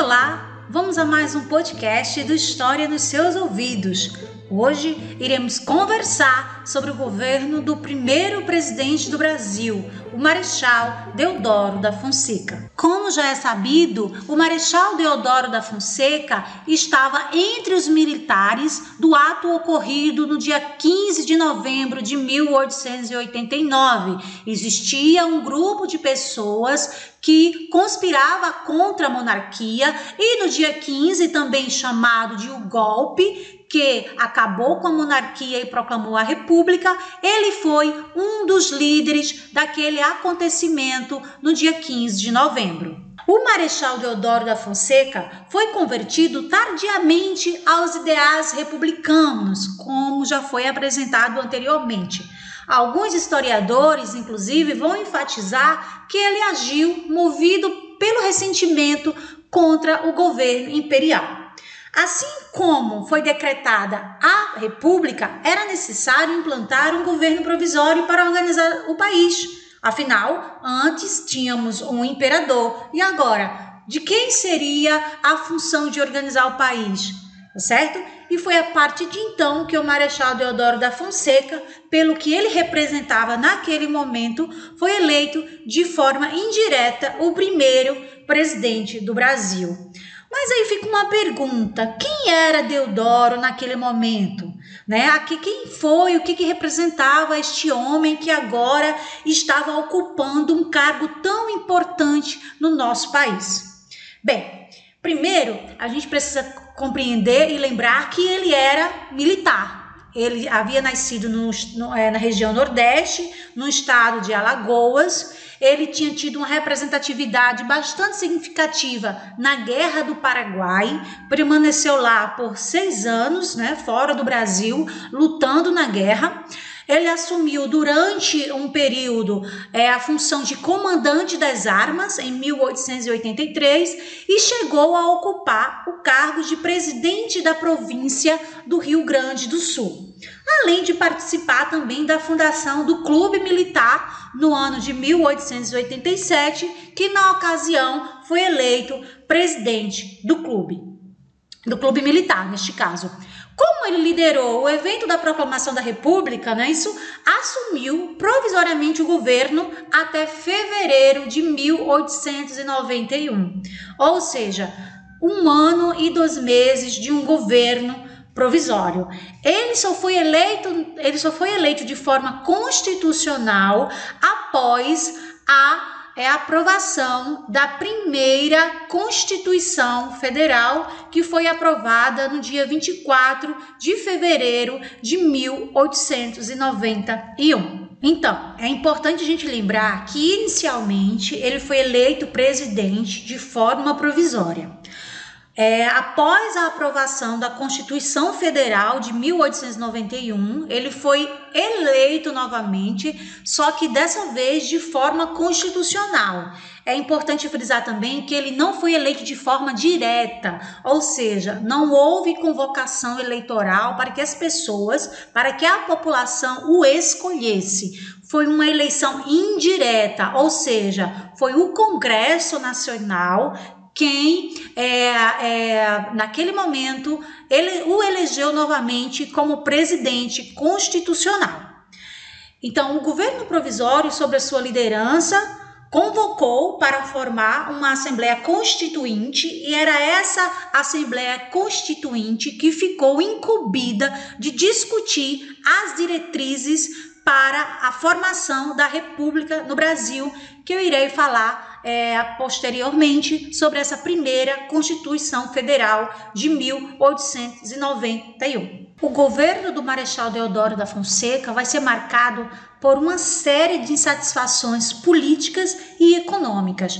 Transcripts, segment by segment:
Olá, vamos a mais um podcast do História nos seus ouvidos. Hoje iremos conversar sobre o governo do primeiro presidente do Brasil, o Marechal Deodoro da Fonseca. Como já é sabido, o Marechal Deodoro da Fonseca estava entre os militares do ato ocorrido no dia 15 de novembro de 1889. Existia um grupo de pessoas que conspirava contra a monarquia e no dia 15 também chamado de o golpe que acabou com a monarquia e proclamou a república, ele foi um dos líderes daquele acontecimento no dia 15 de novembro. O Marechal Deodoro da Fonseca foi convertido tardiamente aos ideais republicanos, como já foi apresentado anteriormente. Alguns historiadores, inclusive, vão enfatizar que ele agiu movido pelo ressentimento contra o governo imperial. Assim como foi decretada a República, era necessário implantar um governo provisório para organizar o país. Afinal, antes tínhamos um imperador e agora, de quem seria a função de organizar o país? Tá certo? E foi a partir de então que o Marechal Deodoro da Fonseca, pelo que ele representava naquele momento, foi eleito de forma indireta o primeiro presidente do Brasil. Mas aí fica uma pergunta: quem era Deodoro naquele momento? Né? Aqui, quem foi, o que, que representava este homem que agora estava ocupando um cargo tão importante no nosso país? Bem, primeiro a gente precisa compreender e lembrar que ele era militar. Ele havia nascido no, no, é, na região Nordeste, no estado de Alagoas ele tinha tido uma representatividade bastante significativa na Guerra do Paraguai, permaneceu lá por seis anos, né, fora do Brasil, lutando na guerra. Ele assumiu durante um período é, a função de comandante das armas em 1883 e chegou a ocupar o cargo de presidente da província do Rio Grande do Sul. Além de participar também da fundação do Clube Militar no ano de 1887, que na ocasião foi eleito presidente do clube, do clube militar neste caso. Como ele liderou o evento da proclamação da República, né, isso assumiu provisoriamente o governo até fevereiro de 1891. Ou seja, um ano e dois meses de um governo provisório. Ele só foi eleito, ele só foi eleito de forma constitucional após a é a aprovação da primeira Constituição Federal, que foi aprovada no dia 24 de fevereiro de 1891. Então, é importante a gente lembrar que inicialmente ele foi eleito presidente de forma provisória. É, após a aprovação da Constituição Federal de 1891, ele foi eleito novamente, só que dessa vez de forma constitucional. É importante frisar também que ele não foi eleito de forma direta, ou seja, não houve convocação eleitoral para que as pessoas, para que a população o escolhesse. Foi uma eleição indireta, ou seja, foi o Congresso Nacional quem é, é, naquele momento ele o elegeu novamente como presidente constitucional. Então, o governo provisório, sob a sua liderança, convocou para formar uma Assembleia Constituinte e era essa Assembleia Constituinte que ficou incumbida de discutir as diretrizes para a formação da República no Brasil, que eu irei falar é, posteriormente sobre essa primeira Constituição Federal de 1891. O governo do Marechal Deodoro da Fonseca vai ser marcado por uma série de insatisfações políticas e econômicas.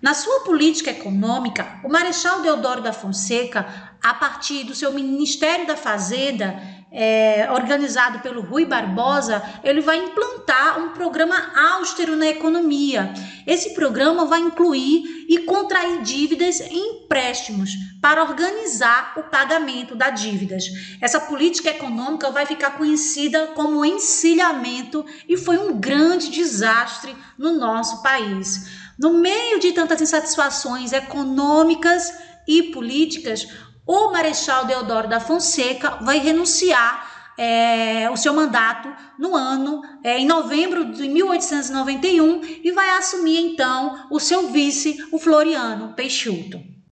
Na sua política econômica, o Marechal Deodoro da Fonseca, a partir do seu Ministério da Fazenda, é, organizado pelo Rui Barbosa, ele vai implantar um programa austero na economia. Esse programa vai incluir e contrair dívidas e empréstimos para organizar o pagamento das dívidas. Essa política econômica vai ficar conhecida como encilhamento e foi um grande desastre no nosso país. No meio de tantas insatisfações econômicas e políticas, o Marechal Deodoro da Fonseca vai renunciar é, o seu mandato no ano, é, em novembro de 1891, e vai assumir então o seu vice, o Floriano Peixoto.